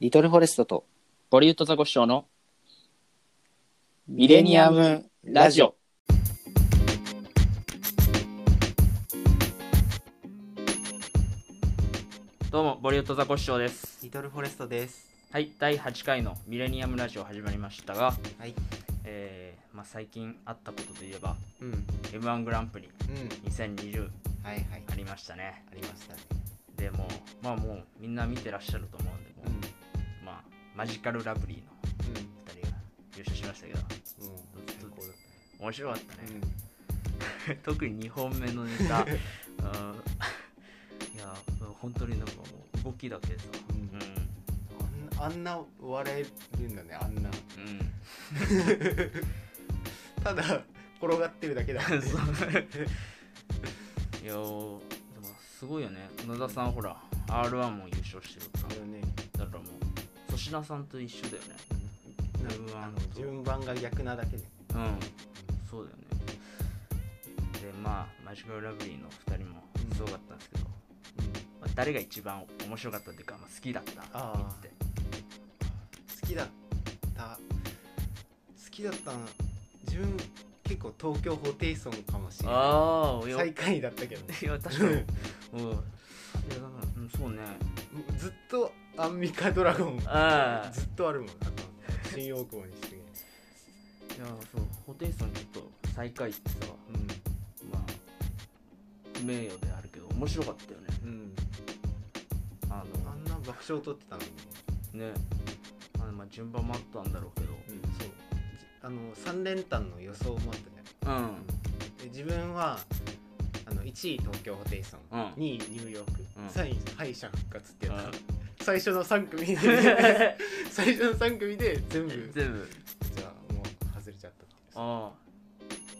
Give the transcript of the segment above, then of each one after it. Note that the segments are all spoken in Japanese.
リトルフォレストとボリュッドザコシショウのミレニアムラジオ。どうもボリュッドザコシショウですリトルフォレストです。はい第8回のミレニアムラジオ始まりましたが、はい。えーまあ、最近あったことといえばうん。うん。m 1グランプリ2020はいはい。ありましたねありましたね。でもうまあもうみんな見てらっしゃると思うんでもう、マジカルラブリーのうん。2人が優勝しましたけどもう最高だっ面白かったたねね。、特に2本目のネタ うんいや本当になんかもう動きだけでさうんうんうん。あんな笑えるんだね、あんな。うん ただ転がってるだけだね。いやーでもすごいよね野田さんほら R1 も優勝してるから。だからもう粗品さんと一緒だよね。なん。かあの順番が逆なだけで。うん。そうだよね。でまあマジカルラブリーの2人もすごかったんですけど、まあ、誰が一番面白かったっていうか、まあ、好きだったって。好きだった。好きだったな自分結構東京ホテイソンかもしれなああいやい最下位だったけど。ね いや確かに。うんうんそうね。ずっとアンミカドラゴン。ああずっとあるもん新大久保にしていやそう。ホテイソンちょっと最下位ってさ。まあ名誉であるけど面白かったよね。うん、うん、ああんな爆笑取ってたのにね。のね。あのまあ順番もあったんだろうけど。うんそう。じあの3連単の予想もあったじゃん。うん。で自分はあの1位東京ホテイソン、うん。2位ニューヨーク、うん。3位敗者復活ってやうん。つ、最初の3組で 最初の3組で全部全部。じゃあもう外れちゃったっていうああ。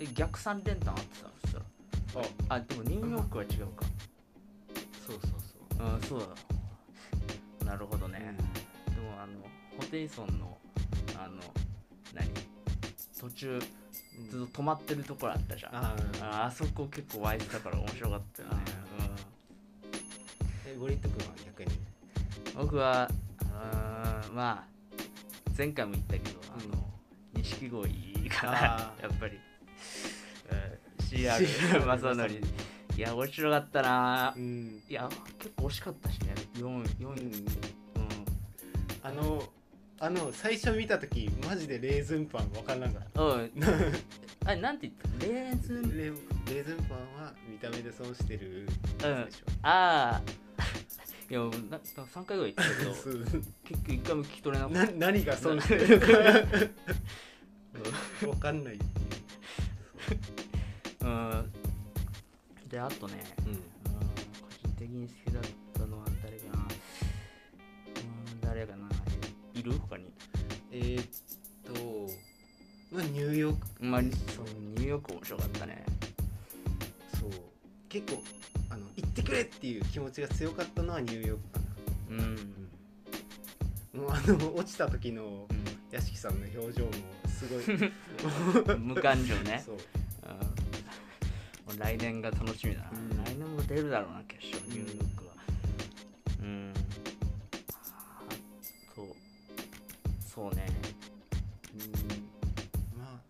え逆三連単あってたの？そしたら。あ。あでもニューヨークは違うか。そうそうそう。うんそうだ。なるほどね、でもあのホテイソンのあの何？途中うんずっと止まってるところあったじゃん。あああそこ結構湧いてたから面白かったよね、ーえゴリット君は逆に？うん、僕はうーんまあ前回も言ったけどあの錦鯉かな。やっぱり、うん、CR 正則。いや面白かったな。うん、いや結構惜しかったしね。4位4位うん、うん。あのあの最初見た時マジでレーズンパン分からなかっうん。た あれなんて言った？レーズン？レレーズンパンは見た目で損してる。うん。やつでしょ、ああ いやな3回ぐらい言ったけどそう。結局1回も聞き取れなかっな何が損してる？か分かんない。っていうたうん。であとねうん。うん。個人的に好きだっいる？他に。えー、っとまあニューヨーク。まあそうニューヨーク面白かったね。そう。結構あの行ってくれっていう気持ちが強かったのはニューヨークかうん、なもうあの落ちた時の屋敷さんの表情もすごい。うん、無感情ね。そう。うん。来年が楽しみだな、うん。来年も出るだろうな決勝ニューヨークそうね。うん。まあ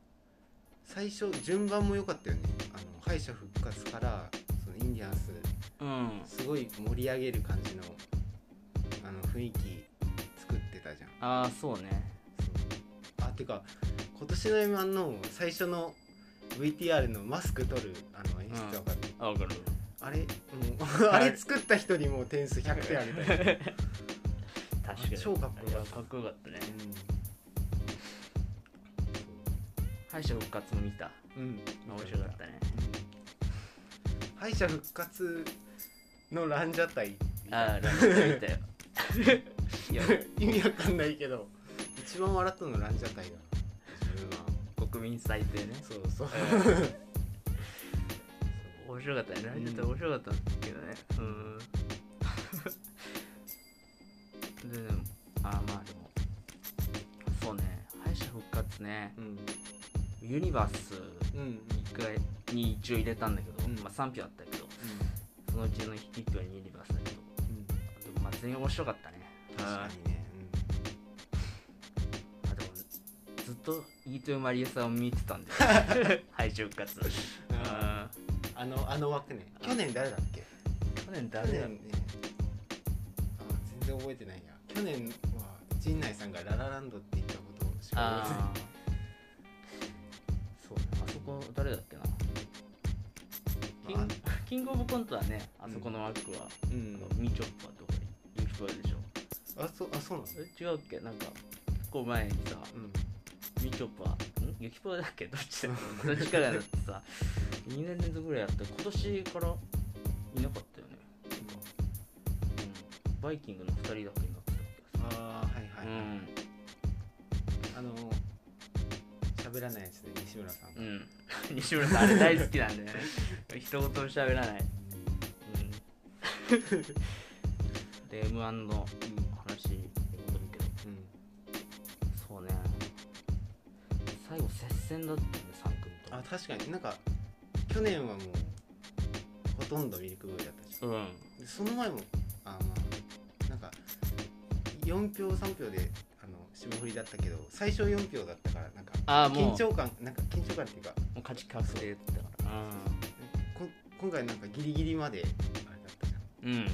最初順番も良かったよね。あの敗者復活からそのインディアンスうん。すごい盛り上げる感じのあの雰囲気作ってたじゃん。ああそうね。そう。あてか今年の m 1の最初の VTR のマスク取るあの演出わかる、あ分かる。あれ？もう あれ作った人にもう点数100点あげたい、確かに。超かっこよかった。かっこよかったねう敗者復活も見た。ん、うん、面白かったね。敗者復活のランジャタイ。ああランジャタイ見たよ。いや。意味わかんないけど。一番笑ったのランジャタイだ。国民最低ね。そうそう、面白かったね。ランジャタイ面白かったんだけどね。うんででもあーまあでもそうね敗者復活ね。うん。ユニバースうん。1回に一応入れたんだけど、うん。まあ3票あったけどそのうちの1票にユニバースだけど。うん。でもまあ全員面白かったね。確かにね、ずっと飯豊まりえさんを見てたんで 敗者復活。ああのあの枠ね。去年誰だっけ？去年去誰だ年ね。あ全然覚えてないや去年は陣内さんがララランドって言ったことしか覚えてないそう。ねあそこ誰だっけな？キンあキングオブコントはねあそこの枠は、うん。あのミチョッパーとかユキプロでしょ。あそうあそうなの？え違うっけ？なんか結構前にさうん。ミチョッパーん？ユキプロだっけ？どっちだどっちかがだってさ2年連続ぐらいやって今年からいなかったよね、うん、バイキングの2人だけ？ああはいはい、うん。あの喋らないやつで西村さんが、うん、西村さんあれ大好きなんだよね。一言も喋らない、うん、で m 1の話に戻るけど。そうね。最後接戦だったよね3組とあ確かに。なんか去年はもうほとんどミルクボーイだったし。うん。でその前も4票3票であの霜降りだったけど最初4票だったからなんかああもう。緊張感なんか緊張感っていうかもう勝ち確定だったからこ今回なんかギリギリまであれだったじゃん。うん、うん、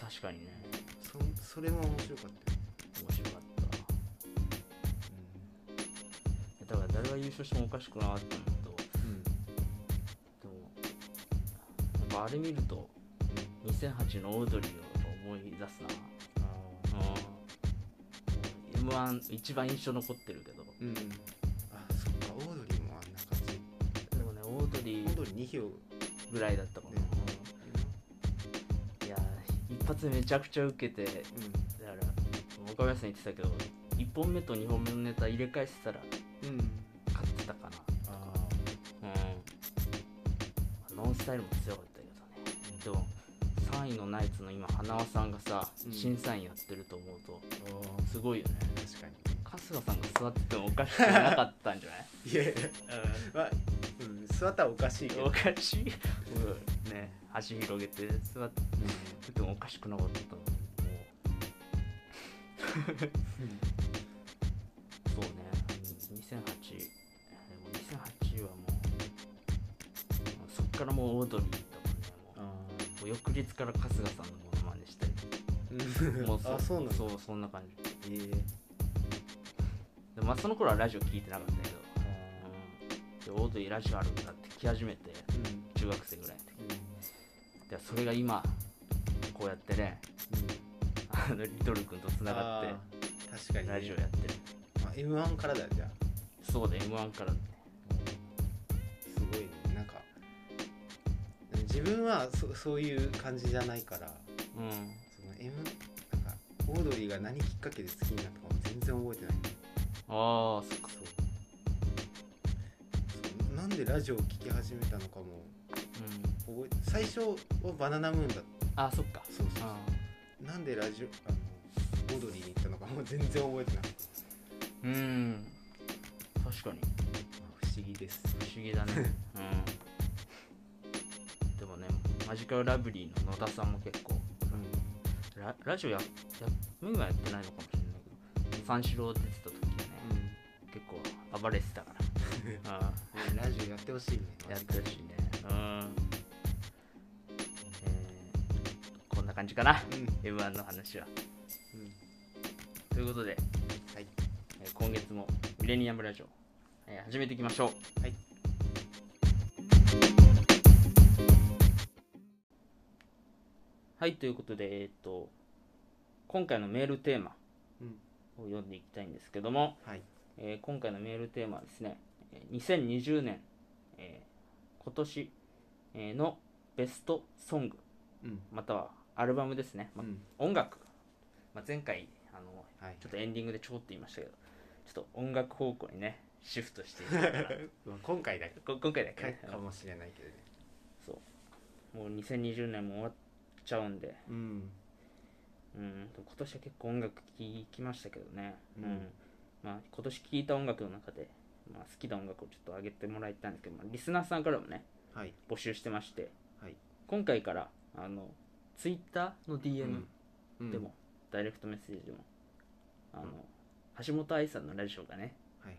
確かにね。そそれも面白かったよ、面白かった。だから誰が優勝してもおかしくなかったんだけどうん。でもやっぱあれ見ると2008のオードリーを思い出すな。うん m 1一番印象残ってるけど。うん、うん、あそっかオードリーもあんな感じ。でもねオードリー。オードリー2票ぐらいだったかな、ね。いやー一発めちゃくちゃ受けてだかうら岡林さん言ってたけど1本目と2本目のネタ入れ替えてたらんうん。勝ってたかな。あうん。ノンスタイルも強かったけどね。でも3位のナイツの今花輪さんがさ、うん。審査員やってると思うとあすごいよね確か春日さんが座っててもおかしくなかったんじゃない？にいやいや。まあ、うん、座ったらおかしいけど。おかしい。うん。ね足広げて座っててもおかしくなかった。もうそうね。2008でも2008はもうそっからもうオードリーだもんねもうあもう翌日から春日さんのモノマネしたり。ーもうあそうなそうそんな感じ。ええでまあその頃はラジオ聞いてなかったけど、うん、でオードリーラジオあるんだって聞き始めてうん。中学生ぐらいの時。でそれが今こうやってねあのリトル君とつながって確かに、ね、ラジオやってる。まあ、M1 からだじゃあ。そうで m 1から。ねすごいね。なんか自分はそそういう感じじゃないから。うん。その M なんかオードリーが何きっかけで好きになったかも全然覚えてないああそっかそうそうなんでラジオを聴き始めたのかも。うん。覚え最初はバナナムーンだあそっか。そうそうあなんでラジオあのオードリーに行ったのかも。全然覚えてないーうん。確かに。不思議です。不思議だね。うん。でもねマジカルラブリーの野田さんも結構ララジオややもう今やってないのかもしれないけど三四郎出てた結構暴れてたから。あうんラジオやってほしいね。あやってるしね。うん。えーこんな感じかな。うん。m 1の話は。うん。ということで、はい。えー今月もミレニアムラジオ、えー始めていきましょう。はい。はいということでえっ、と今回のメールテーマうん。を読んでいきたいんですけども、はいえー今回のメールテーマはですねえー2020年、えー今年えーのベストソングうん。またはアルバムですね、まあうん。音楽、まあ、前回あのはいちょっとエンディングでちょこっと言いましたけどちょっと音楽方向にねシフトして 今回だけ。こ今回だけ。ねかもしれないけどね。そう。もう2020年も終わっちゃうんで。うん。うん。今年は結構音楽聴きましたけどね。うんまあ今年聴いた音楽の中で、まあ、好きな音楽をちょっと上げてもらいたいんですけど、まあ、リスナーさんからもねはい。募集してましてはい。今回からあのツイッターの DM うん。でも、ダイレクトメッセージでもあの橋本愛さんのラジオがねはいはい。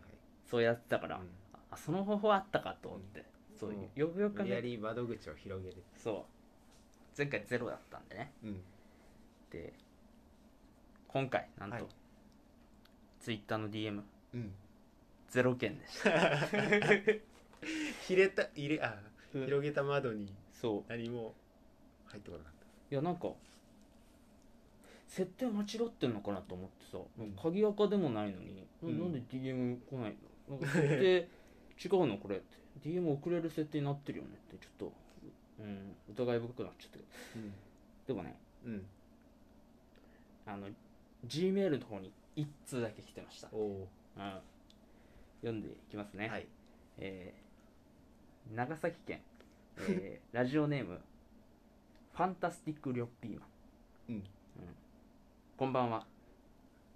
そうやってたから、うん。あその方法あったかと思って、そううんよくよく考無理やり窓口を広げるそう。前回ゼロだったんでね。うん。で今回なんと、はいツイッターの DM うん。ゼロ件でした。入れた入れあうん。広げた窓にそう。何も入ってこなかっいやなんか設定間違ってんのかなと思ってさ、うん。鍵垢でもないのに、なうん。なんで DM 来ないの？なんか 設定違うのこれって。DM 送れる設定になってるよねってちょっと、うん、疑い深くなっちゃったけど。たうん。でもねうん。あの G メールの方に1通だけ来てました、おおうん、読んでいきますね、はい。えー長崎県、えー ラジオネームファンタスティックリョッピーマン。うん。こんばんは、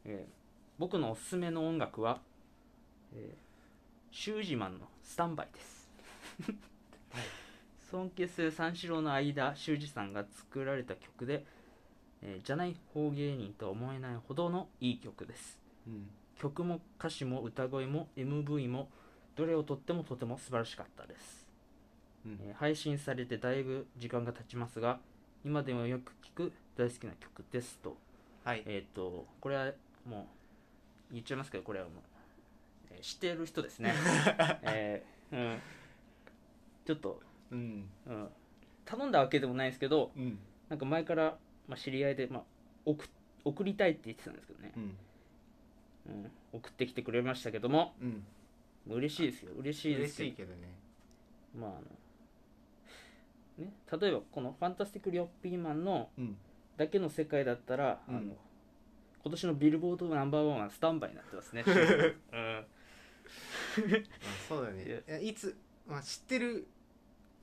えー僕のおすすめの音楽は、えーシュージマンのスタンバイです、尊敬する三四郎の間修二さんが作られた曲で、えーじゃない方芸人とは思えないほどのいい曲です。うん。曲も歌詞も歌声も MV もどれをとってもとても素晴らしかったです、うん。えー配信されてだいぶ時間が経ちますが今でもよく聴く大好きな曲ですと。はい。えっ、とこれはもう言っちゃいますけどこれはもう、えー知っている人ですね。えーうん。ちょっと、うん。うん、頼んだわけでもないですけどうん。なんか前から、まあ、知り合いで、まあ、送送りたいって言ってたんですけどね、うん。うん、送ってきてくれましたけども。うん。嬉しいですよ。嬉しいで嬉すしいけどね。まああのね、例えばこの「ファンタスティック・リョッピーマン」のうん。だけの世界だったら、うん。あの今年のビルボードナンバーワンはスタンバイになってますね、うん、あそうだね。いやいつまあ知ってる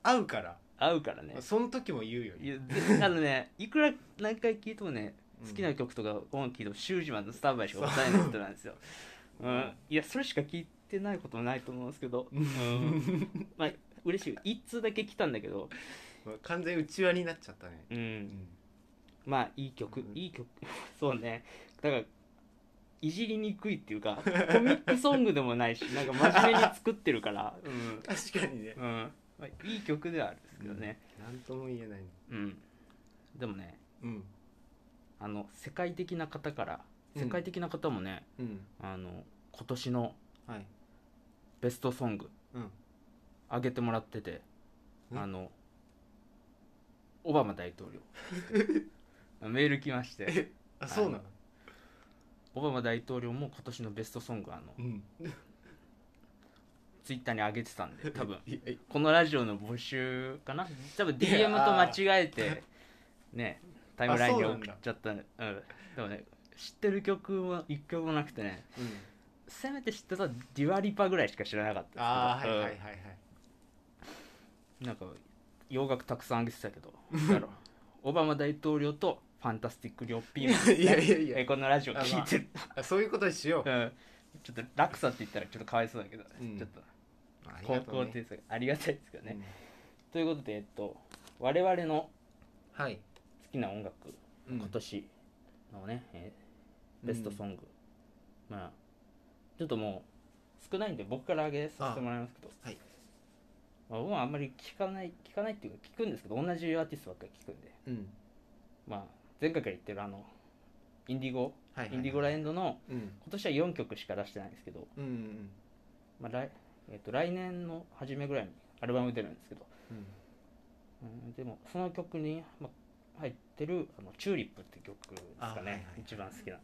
会うから合うからね。その時も言うよね。いやであのね いくら何回聞いてもねうん。好きな曲とか音楽聴いてもシュージマンのスタンバイしか歌えない人なんですよ、う。ん、いやそれしか聞いてないこともないと思うんですけど、うん、まあ嬉しい。一通だけ来たんだけど、まあ完全内輪になっちゃったね。う、うんん。まあいい曲、うん。いい曲。そうね。だからいじりにくいっていうかコミックソングでもないしなんか真面目に作ってるから、うん。確かにね。うんまあ、いい曲ではあるんですけどね、なんとも言えない。うん。でもねうん。あの世界的な方からうん。世界的な方もね、うん。あの今年のはい。ベストソングうん。上げてもらっててうん。あのオバマ大統領。メール来まして。あそうなの？オバマ大統領も今年のベストソングあのうんツイッターに上げてたんで 多分。このラジオの募集かな？多分 DM と間違えて ねタイムラインに送っちゃったうんでもね知ってる曲は一曲もなくてねうん。せめて知ってたデュアリパぐらいしか知らなかったですけど。ああはいはいはいはいうん。なんか洋楽たくさん上げてたけど オバマ大統領とファンタスティック・リョッピーマンねいやいやいや。えこのラジオ聞いてそういうことにしよう。うん、ちょっと落差って言ったらちょっとかわいそうだけど、うん。ちょっと。高校定数ありがたいですけどね、うん。ということで、えっと、我々のはい。好きな音楽、うん。今年のね、えーベストソング、まあちょっともう少ないんで僕から上げさせてもらいますけど。はい。まあ、僕はあんまり聞かない聞かないっていうか聞くんですけど同じアーティストばっかり聞くんで、うん。まあ、前回から言ってるあのインディゴ、はいはいはい。インディゴラエンドのうん。今年は4曲しか出してないんですけど、うんうんまあ来えっと来年の初めぐらいにアルバム出るんですけど、うん。うん、でもその曲に、まあ、入ってるあの「チューリップ」って曲ですかね、あはいはい一番好きな。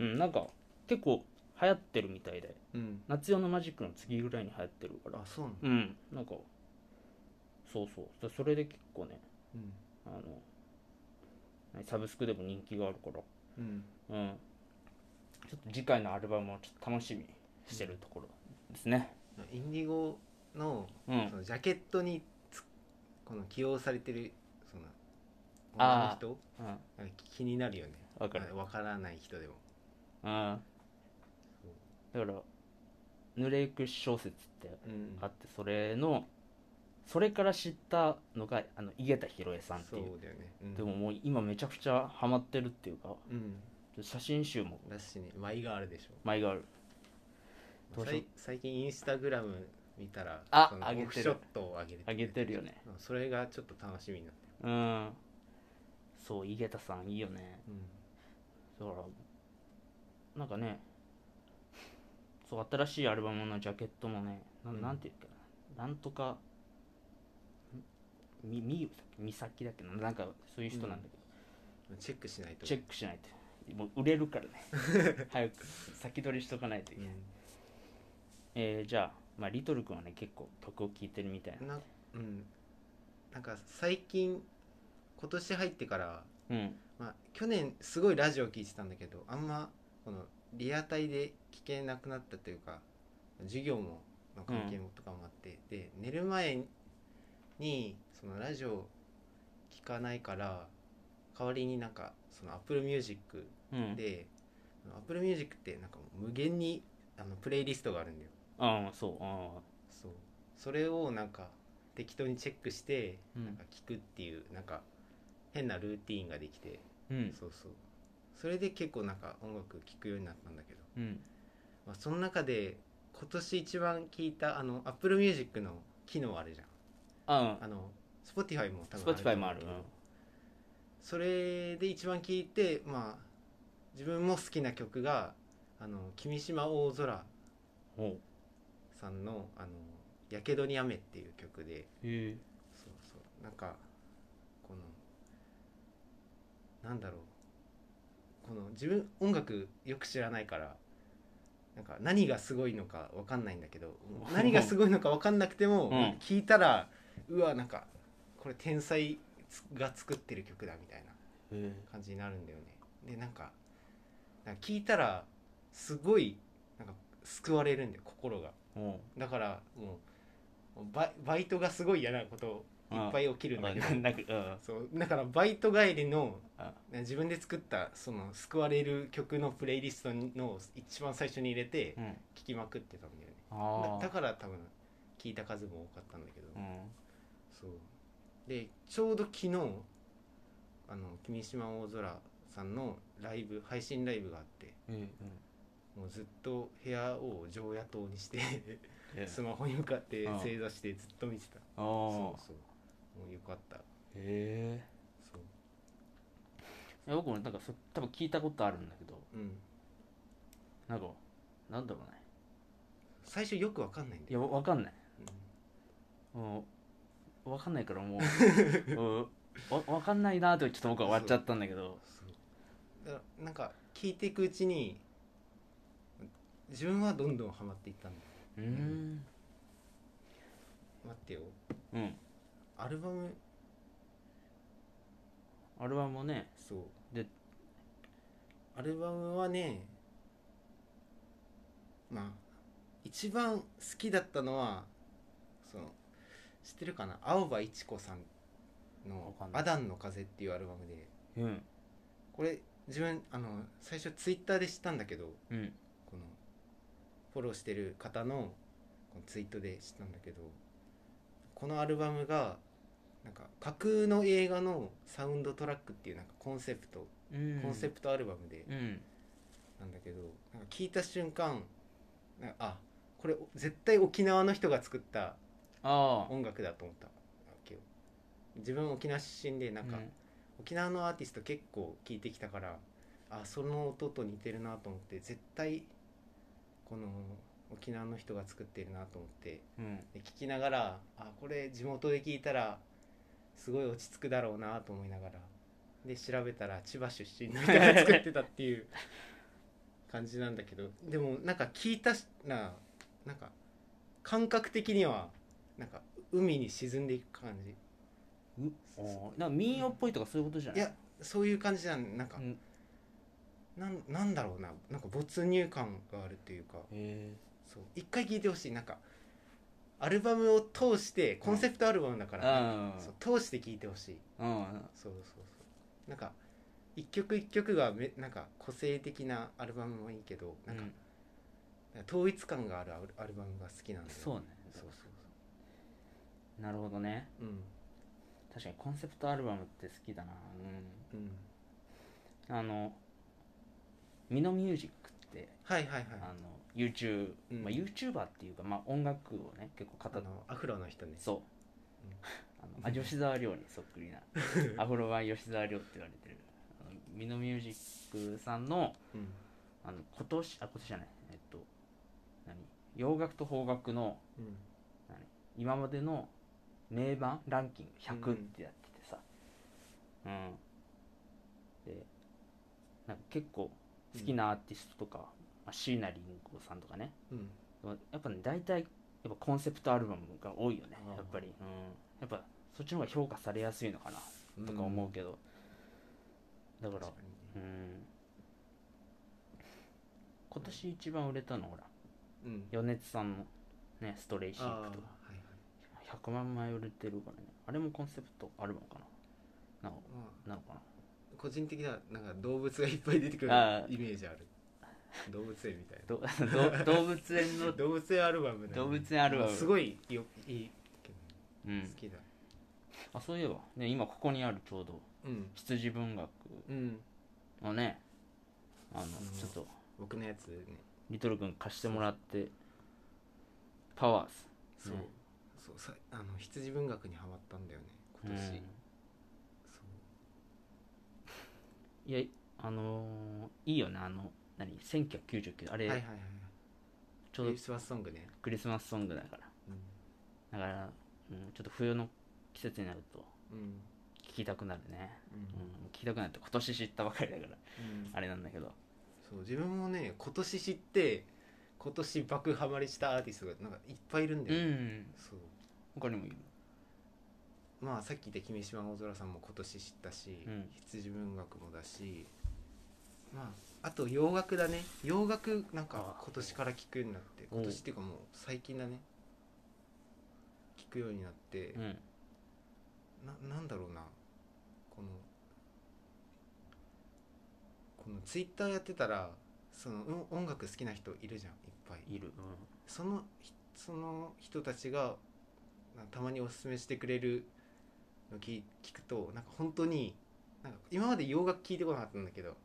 うんなんか結構流行ってるみたいで。うん。夏用のマジックの次ぐらいに流行ってるから。あそうなのうんなんかそうそう。でそれで結構ねうん。あの何サブスクでも人気があるから。うんうん。ちょっと次回のアルバムをちょっと楽しみにしてるところですね。インディゴのうん。そのジャケットにつこの起用されてるそのあ女の人？うん。なんか気になるよね。わかる。あわからない人でも。うん。だから濡れゆく小説ってうんあってそれのそれから知ったのがあの井桁弘恵さんっていう。そうだよね。うん。でももう今めちゃくちゃハマってるっていうかうん写真集も。だしね舞があるでしょ。前がある。どうしよう。さい最近インスタグラム見たらあその上げてる。オフショットを上げて上げてるよね。うんそれがちょっと楽しみになって。うん。そう井桁さんいいよね。る、だからなんかねそう新しいアルバムのジャケットもねなうん。なんていうかな。なんとかみみみさきだっけななんかそういう人なんだけど、うんチェックしないとチェックしないともう売れるからね。早く先取りしとかないといけない、えーじゃあ、まあ、リトル君はね結構曲を聴いてるみたいな。うん。なうんか最近今年入ってから、うん。まあ、去年すごいラジオ聞いてたんだけどあんまこのリアタイで聞けなくなったというか授業もの関係もとかもあって、で寝る前にそのラジオ聞かないから代わりになんかその Apple Music うん。で、Apple Music ってなんか無限にあのプレイリストがあるんだよ。ああそうあそう。それをなんか適当にチェックしてうん。なんか聞くっていうなんか変なルーティーンができて、あうん。そうそう。それで結構なんか音楽聴くようになったんだけど、うん。まあ、その中で今年一番聴いたあの Apple Music の機能あるじゃん。ああ。の Spotify も多分 Spotify もある。うけどそれで一番聴いてまあ自分も好きな曲があの君島大空さんの「あのやけどに雨」っていう曲で。へえ。そうそう。なんかこのなんだろう。この自分音楽よく知らないからなんか何がすごいのか分かんないんだけど 何がすごいのか分かんなくても、うん。聞いたらうわなんかこれ天才が作ってる曲だみたいな感じになるんだよね。でなんかなんか聞いたらすごいなんか救われるんだよ心が。だからもうバイトがすごい嫌なこといっぱい起きるんだけど。そう。だからバイト帰りのあ自分で作ったその救われる曲のプレイリストの一番最初に入れてうん。聴きまくってたんだよね。あだだから多分聞いた数も多かったんだけど、そうでちょうど昨日あの君島大空さんのライブ配信ライブがあってえもうずっと部屋を常夜灯にしてえスマホに向かってうん正座してずっと見てた。ああ。そうそうもうよかった。へえ。そう。僕もなんかそ多分聞いたことあるんだけど。うん。なんかなんだろうね。最初よくわかんないんだいやわかんない。うん。もうわかんないからもう。うん。わわかんないなーってちょっと僕は終わっちゃったんだけど。だからなんか聞いていくうちに自分はどんどんハマっていったんだよ。うーん。待ってよ。うん。アルバムアルバムもね。そう。でアルバムはねまあ一番好きだったのはその知ってるかな？青葉一子さんの「わかんない。アダンの風」っていうアルバムで。うん。これ自分あの最初ツイッターで知ったんだけどうん。このフォローしてる方のこのツイートで知ったんだけどこのアルバムがなんか架空の映画のサウンドトラックっていうなんかコンセプト、うん。コンセプトアルバムでうん。なんだけどなんか聞いた瞬間あこれ絶対沖縄の人が作ったああ。音楽だと思ったわけよ。自分沖縄出身でなんか、うん。沖縄のアーティスト結構聞いてきたからあその音と似てるなと思って絶対この沖縄の人が作ってるなと思ってうん。で聞きながらあこれ地元で聞いたらすごい落ち着くだろうなと思いながらで調べたら千葉出身の人が作ってたっていう 感じなんだけどでもなんか聞いたしななんか感覚的にはなんか海に沈んでいく感じ。うあーなんか民謡っぽいとかそういうことじゃない？いやそういう感じじゃん。なんか、うん。なんなんだろうな。なんか没入感があるっていうか。へそう。一回聴いてほしい。なんかアルバムを通してコンセプトアルバムだかえら、うん。そう通して聴いてほしい。うん。そうそうそう。なんか一曲一曲がめなんか個性的なアルバムもいいけどなんか、統一感があるアルアルバムが好きなんだよそうね。そうそうなるほどね。そううん。確かにコンセプトアルバムって好きだな。うん。うん。あのミノミュージックってはいはいはい。あの YouTube、うん。まあ、YouTuber っていうか、まあ、音楽をね結構語のアフロの人ね。そう、あのあ吉沢亮にそっくりな アフロ版吉沢亮って言われてるあのミノミュージックさんのうん。あの今年あ今年じゃない。えっと何？洋楽と邦楽のうん。何？今までの名盤ランキング100ってやっててさ。うん、でなんか結構好きなアーティストとか、まあ、椎名林檎さんとかね。うん。やっぱね大体やっぱコンセプトアルバムが多いよねやっぱり、うん、やっぱそっちの方が評価されやすいのかなとか思うけど、だからね。うん。今年一番売れたのほらうん。米津さんのねストレイシークとか100万枚売れてるからね。あれもコンセプトアルバムかな？なのまあなのかな？個人的にはなんか動物がいっぱい出てくるあー。イメージある。動物園みたいど ど動物園のな 動物園アルバムだよね。動物園アルバム。すごいよいいけどうん。好きだ。あそういえば、ね、今ここにあるちょうど。うん。羊文学。うん。のねあののちょっと。僕のやつね。リトル君貸してもらって。パワーズそう。ねそうさあの羊文学にハマったんだよね今年、うん。そう。いやあのーいいよねあの何1999あれ、はいはいはいちょうどクリスマスソングね、クリスマスソングだから。うん。だから、うん、ちょっと冬の季節になるとうん。聴きたくなるね、ううんん、聴きたくなるって今年知ったばかりだから。うん。あれなんだけど。そう自分もね今年知って今年爆ハマりしたアーティストがなんかいっぱいいるんだうよね、ん。そう他にもいる？まあさっき言った君島大空さんも今年知ったし、うん。羊文学もだしまああと洋楽だね。洋楽なんかあ今年から聞くようになって今年っていうかもう最近だね。聞くようになって、うん。ななんだろうな。このこのツイッターやってたらそのうん音楽好きな人いるじゃんいっぱい。いる、そのひその人たちがなたまにおすすめしてくれるの聞聞くとなんか本当になんか今まで洋楽聞いてこなかったんだけど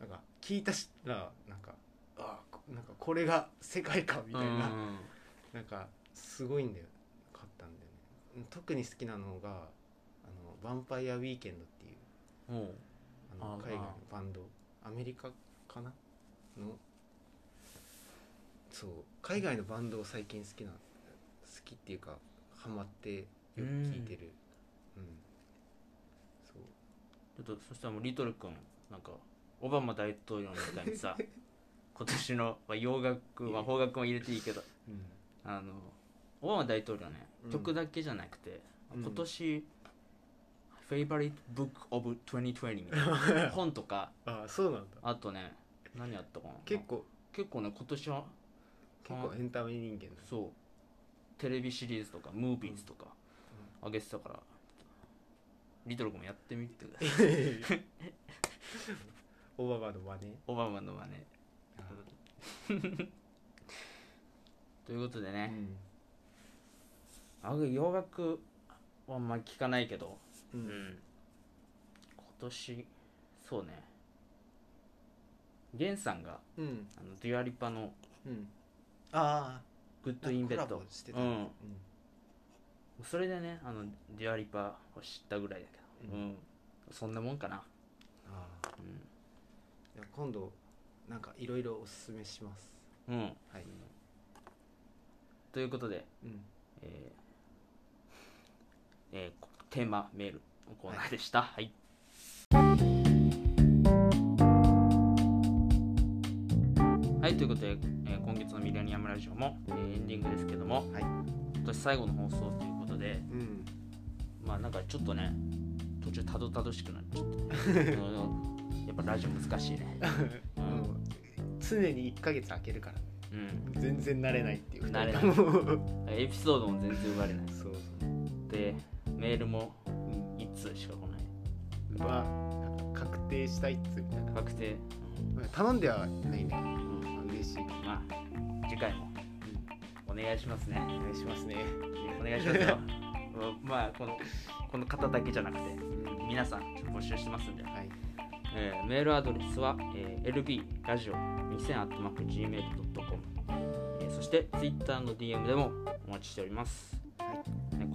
なんか聞いたらなんかあこなんかこれが世界かみうんたいな、うん。なんかすごいんだよ。買ったんだよね。特に好きなのがあのヴァンパイアウィーケンドっていうあの海外のバンド。アメリカかな？のそう海外のバンドを最近好きな好きっていうかハマってよく聴いてる。うん、そう。ちょっとそしたらもうリトル君なんかオバマ大統領みたいにさ 今年の、まあ、洋楽、まあ、邦楽も入れていいけどうん。あのオバマ大統領ね、うん。曲だけじゃなくて、うん。今年「Favorite Book of 2020」みたいな 本とかあそうなんだ。あとね何あったかな。結構。結構ね今年は結構エンタメ人間だそうテレビシリーズとかムービーズとか上げてたからリトル君もやってみてください。オバマの真似？オバマのはねということでね、うん。あ洋楽はあんまり聞かないけど、ううん。ん、今年そうね。ゲンさんがうん。あの Dua Lipa のうん。ああ「 Good in Bed。コラボして」たううん。ん、それでねあの Dua Lipa を知ったぐらいだけど、ううん。そんなもんかな、ああ。ういや今度なんかいろいろおすすめします。んうん、はい。ということで、うん。えーえーこテーマメールのコーナーでした。はい。はい、ということで、ラジオも、えーエンディングですけども、はい。今年最後の放送ということで、うん。まあなんかちょっとね、途中たどたどしくなっちゃって、やっぱラジオ難しいね。も う常に1ヶ月空けるからうん。全然慣れないっていう慣れない。そ うエピソードも全然生まれない。そうで、メールもうん1通しか来ない。まあなんか確定したいっつみたいな。確定。まあ頼んではないんだけどうん。まあ嬉しい。まあ、次回もお願いしますね。お願いしますね。お願いしますよ。まあ、このこの方だけじゃなくて、うん。皆さんちょっと募集してますんで、はい。えーメールアドレスは、えー、lbradio2000-gmail.com、えーそしてツイッターの DM でもお待ちしております、ね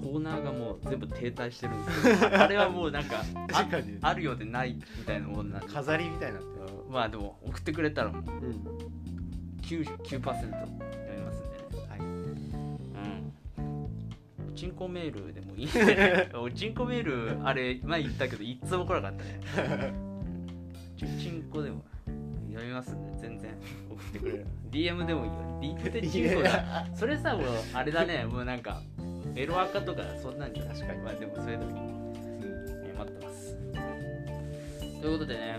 コーナーがもう全部停滞してるんですけど あれはもうなんか あるようでないみたいなもんなんで。飾りみたいになってる。まあでも送ってくれたらもううん。99%ちんこメールでもいいね。おちんこメール、あれ、前言ったけど、いつも来なかったね。ちちんこでも読みますんで、全然送ってくれる。DM でもいいよ。リってちんこだ。それさ、もう、あれだね、もうなんか、エロアカとか、そんなんじゃ確かにまあでも、それでもいい。えー待ってます。ということでね、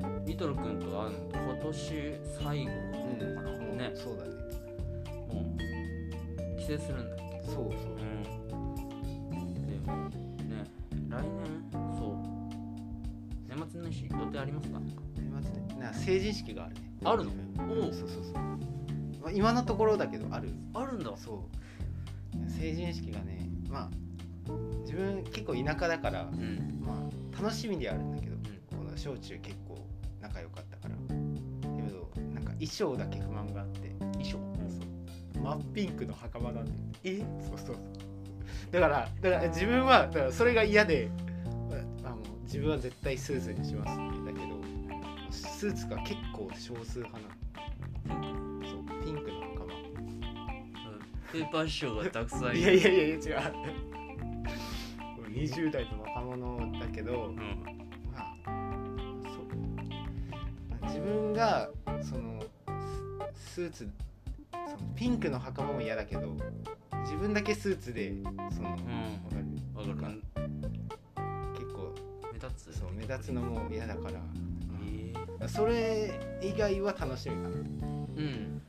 もう、ミトル君と会うの今年最後なのかな、うんね。そうだねもう帰省するんだそうそううん。でもね来年そう。年末年始予定ありますか？年末ねな成人式があるね。あるの？うんおう。そうそうそう、まあ、今のところだけどある。あるんだ。そう。成人式がねまあ自分結構田舎だからうん。まあ楽しみではあるんだけど、この小中結構仲良かったから。けどなんか衣装だけ不満があって。衣装？そう。真っピンクの袴なんだよえそうそう。だからだから自分はだからそれが嫌であもう自分は絶対スーツにしますってだけどスーツが結構少数派なの。そうピンクの袴ペー。パー衣装がたくさんいやいやいやいや違う。20代の若者だけど、うん。まあそう。まあ自分がそのススーツそのピンクの袴も嫌だけど自分だけスーツでその、わかる。わかる。結構目立つ。そう目立つのも嫌だから。え。それ以外は楽しみかな、うん。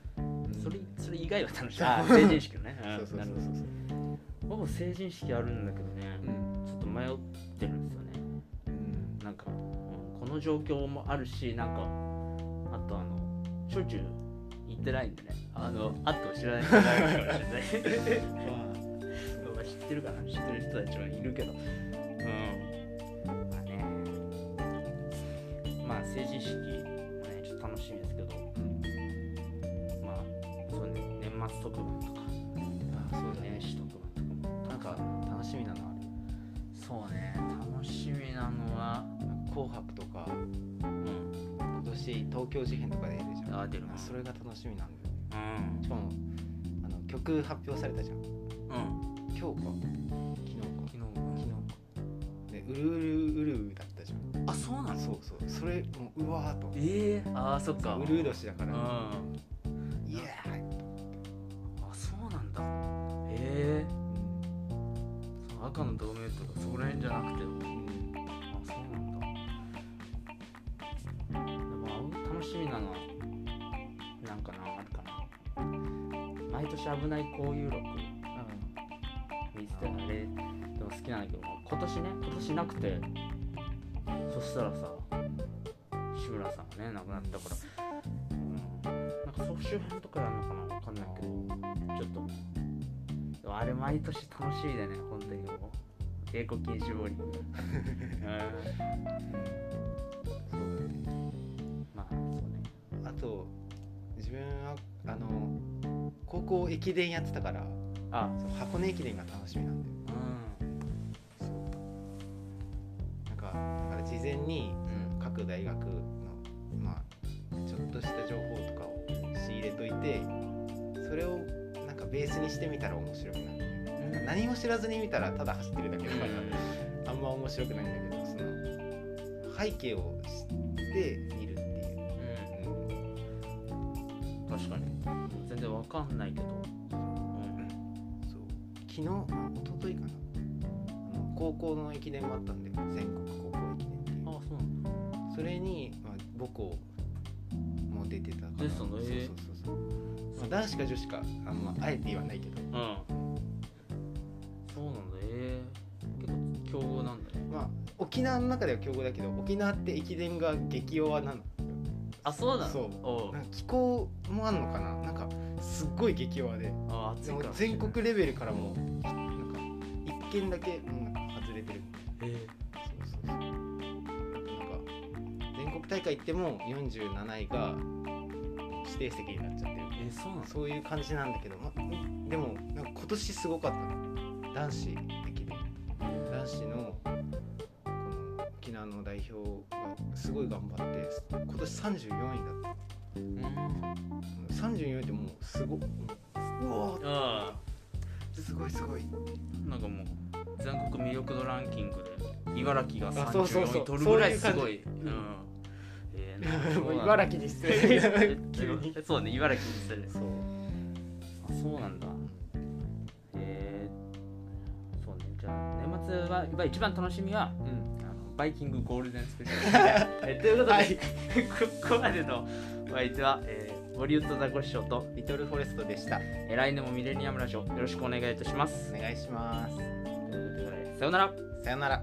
それそれ以外は楽しい あ成人式のね。そうそうそうそうなるほど。僕も成人式あるんだけどね。うん。ちょっと迷ってるんですよね。うん。なんか、うんこの状況もあるしなんかあとあのしょっちゅう行ってないんでね。あのあっても知らない人がいるかもしれないまあ知ってるかな知ってる人たちはいるけどうんまあねまあ成人式ねちょっと楽しみですけどまあそうね年末特番とかあそうだね年始特番とかもなんか楽しみなのあるそうね楽しみなのは紅白とかうん今年東京事変とかであ出るそれが楽しみなんだ。ようん。しかもあの曲発表されたじゃん。うん。今日か？昨日か。昨日昨日か。でうるうるうるだったじゃん。あそうなの？そうそう。それもううわーっと。ええああそっか。うるう年だから。うん。あイエー。イそうなんだ。へえそう赤の同盟とかそこら辺じゃなくて。もあそうなんだ。でもあ楽しみなのは毎年危ない交友録。見てたあれ。でも好きなんだけど今年ね今年なくて。そしたらさ志村さんがね亡くなったから、うん、なんか総集編とかやるのかな？わかんないけど。ちょっと。でもあれ毎年楽しみでね本当にもう。英国禁止ボーリング、うん、そうだね。まあそうね。あと自分は高校駅伝やってたからあ。そう箱根駅伝が楽しみなんだよ。うなんかだから事前にうん。各大学のまあちょっとした情報とかを仕入れといてそれをなんかベースにしてみたら面白くなる。ん。何も知らずに見たらただ走ってるだけだからあんま面白くないんだけどその背景を知って見るっていう、うんうん。確かにかんないけど、うん、そう。昨日あ一昨日かな。あの高校の駅伝もあったんで全国高校駅伝っていう。あそうそれに、まあ、母校も出てたから。そうそうそうそう、まあ、男子か女子かあんまあえて言わないけど。うん。そうなんだ。ええ結構強豪なんだね。まあ沖縄の中では強豪だけど沖縄って駅伝が激弱なの。あそうなの？そう。おう。なんか気候もあんのかな？なんかすっごい激弱で。あ暑でもいから。全国レベルからもなんか一軒だけもうなんか外れてるえそうそうそう。なんか大会行っても47位が指定席になっちゃってる。えそうなんそういう感じなんだけど、ま、でもなんか今年すごかったの。男子駅伝男子のこの沖縄の代表がすごい頑張って今年34位だった34位ってもうすごうわあすごいすごい。あなんかもう全国魅力度ランキングで茨城があそうそうそう。34位取るぐらいすごい。茨城に失礼。そうね茨城に失礼。そう。あそうなんだ。えー、そうね。じゃあ年末は一番楽しみはうん。あのバイキングゴールデンスペシャル。えということで、はい ここまでのお相手は、えー、ボリウッドザコシショウと、リトルフォレストでした。えー来年もミレニアムラジオよろしくお願いいたします。お願いします。ということでさようなら。さよなら